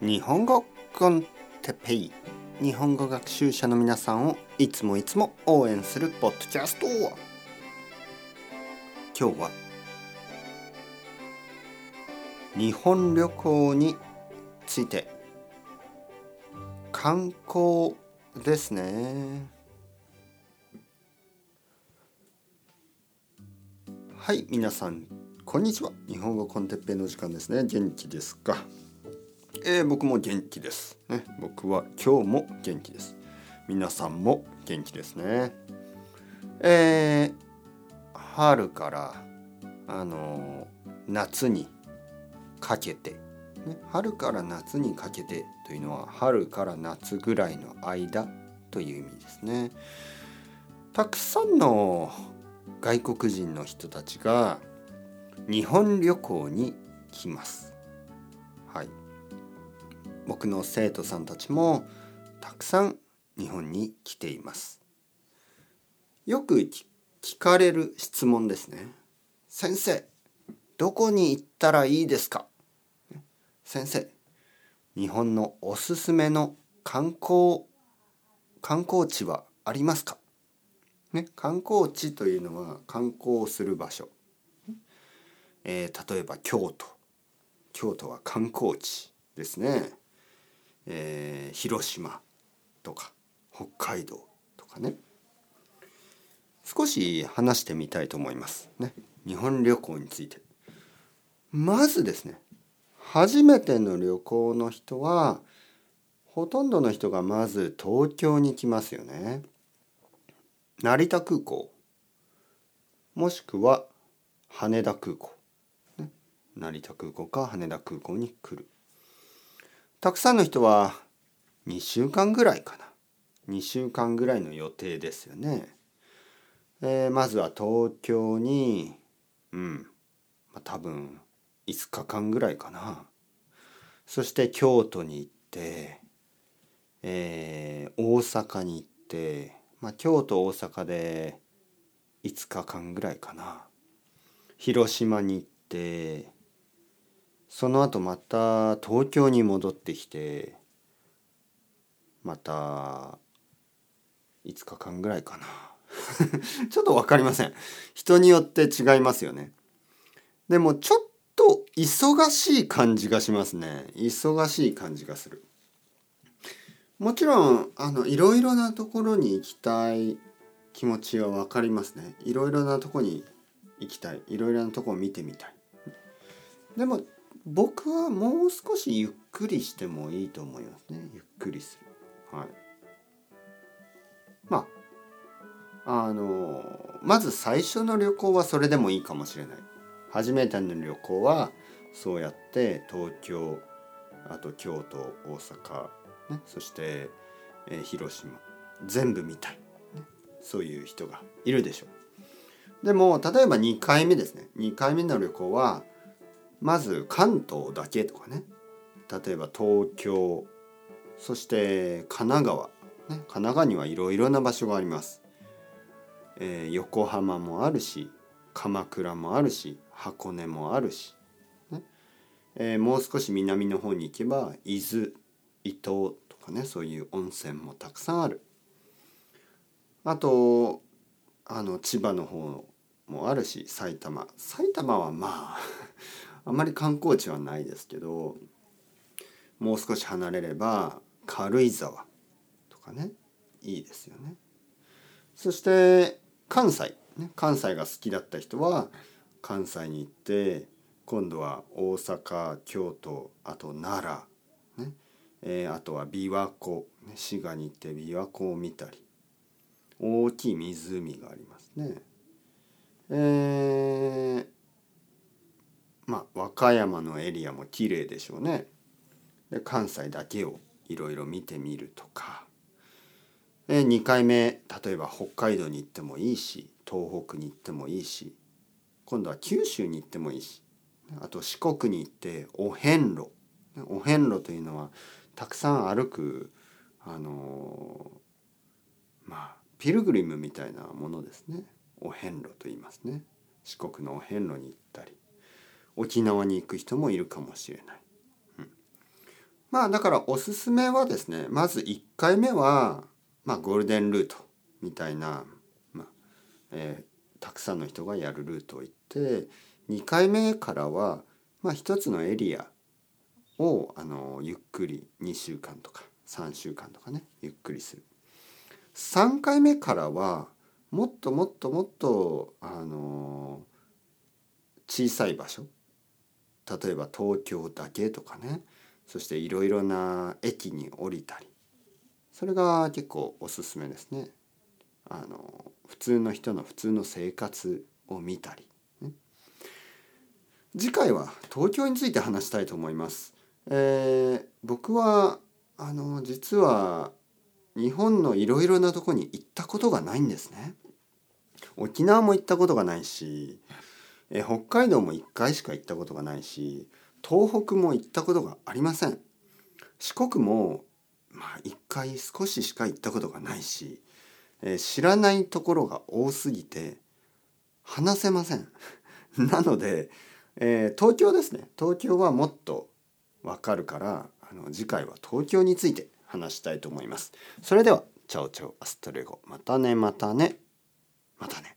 日本語コンテッペイ。日本語学習者の皆さんをいつもいつも応援するポッドキャスト。今日は日本旅行について。観光ですね。はい皆さんこんにちは。日本語コンテッペイの時間ですね。元気ですか？えー、僕も元気です、ね、僕は今日も元気です。皆さんも元気ですね。えー、春からあのー、夏にかけて、ね、春から夏にかけてというのは春から夏ぐらいの間という意味ですね。たくさんの外国人の人たちが日本旅行に来ます。はい。僕の生徒さんたちもたくさん日本に来ています。よく聞かれる質問ですね。先生どこに行ったらいいですか？先生日本のおすすめの観光観光地はありますか？ね、観光地というのは観光する場所、えー、例えば京都。京都は観光地ですね。えー、広島とか北海道とかね。少し話してみたいと思います。ね。日本旅行について。まずですね。初めての旅行の人はほとんどの人がまず東京に来ますよね。成田空港。もしくは羽田空港、ね、成田空港か羽田空港に来る。たくさんの人は2週間ぐらいかな2週間ぐらいの予定ですよね。えー、まずは東京にうんまあ、多分5日間ぐらいかな。そして京都に行って、えー、大阪に行って、まあ、京都大阪で5日間ぐらいかな。広島に行ってその後また東京に戻ってきてまた5日間ぐらいかな。ちょっと分かりません。人によって違いますよね。でもちょっと忙しい感じがしますね。忙しい感じがする。もちろんあのいろいろなところに行きたい気持ちは分かりますね。いろいろなとこに行きたい。いろいろなとこを見てみたい。でも僕はもう少しゆっくりしてもいいと思いますね。ゆっくりする。はい。まああのまず最初の旅行はそれでもいいかもしれない。初めての旅行はそうやって東京あと京都大阪、ね、そして、えー、広島全部見たい、ね、そういう人がいるでしょう。でも例えば2回目ですね。2回目の旅行はまず関東だけとかね。例えば東京そして神奈川、ね、神奈川にはいろいろな場所があります、えー、横浜もあるし鎌倉もあるし箱根もあるし、ねえー、もう少し南の方に行けば伊豆伊東とかねそういう温泉もたくさんある。あとあの千葉の方もあるし埼玉。埼玉はまああまり観光地はないですけどもう少し離れれば軽井沢とかねいいですよね。そして関西、ね、関西が好きだった人は関西に行って今度は大阪京都あと奈良、ねえー、あとは琵琶湖、滋賀に行って琵琶湖を見たり大きい湖がありますね。えーまあ、和歌山のエリアも綺麗でしょうね。で関西だけをいろいろ見てみるとか、え2回目例えば北海道に行ってもいいし東北に行ってもいいし今度は九州に行ってもいいしあと四国に行ってお遍路。お遍路というのはたくさん歩くあの、まあピルグリムみたいなものですね。お遍路と言いますね。四国のお遍路に行ったり。沖縄に行く人もいるかもしれない。うん、まあだからおすすめはですねまず1回目は、まあ、ゴールデンルートみたいな、まあえー、たくさんの人がやるルートを行って2回目からは、まあ、一つのエリアをあのゆっくり2週間とか3週間とかねゆっくりする。3回目からはもっともっともっとあの小さい場所例えば東京だけとかねそしていろいろな駅に降りたりそれが結構おすすめですね。あの普通の人の普通の生活を見たり、ね、次回は東京について話したいと思います。えー、僕はあの実は日本のいろいろなとこに行ったことがないんですね。沖縄も行ったことがないし、え北海道も1回しか行ったことがないし東北も行ったことがありません。四国もまあ1回少ししか行ったことがないし、え知らないところが多すぎて話せません。なので、えー、東京ですね東京はもっとわかるからあの次回は東京について話したいと思います。それではチャオチャオアストレゴまたねまたねまたね。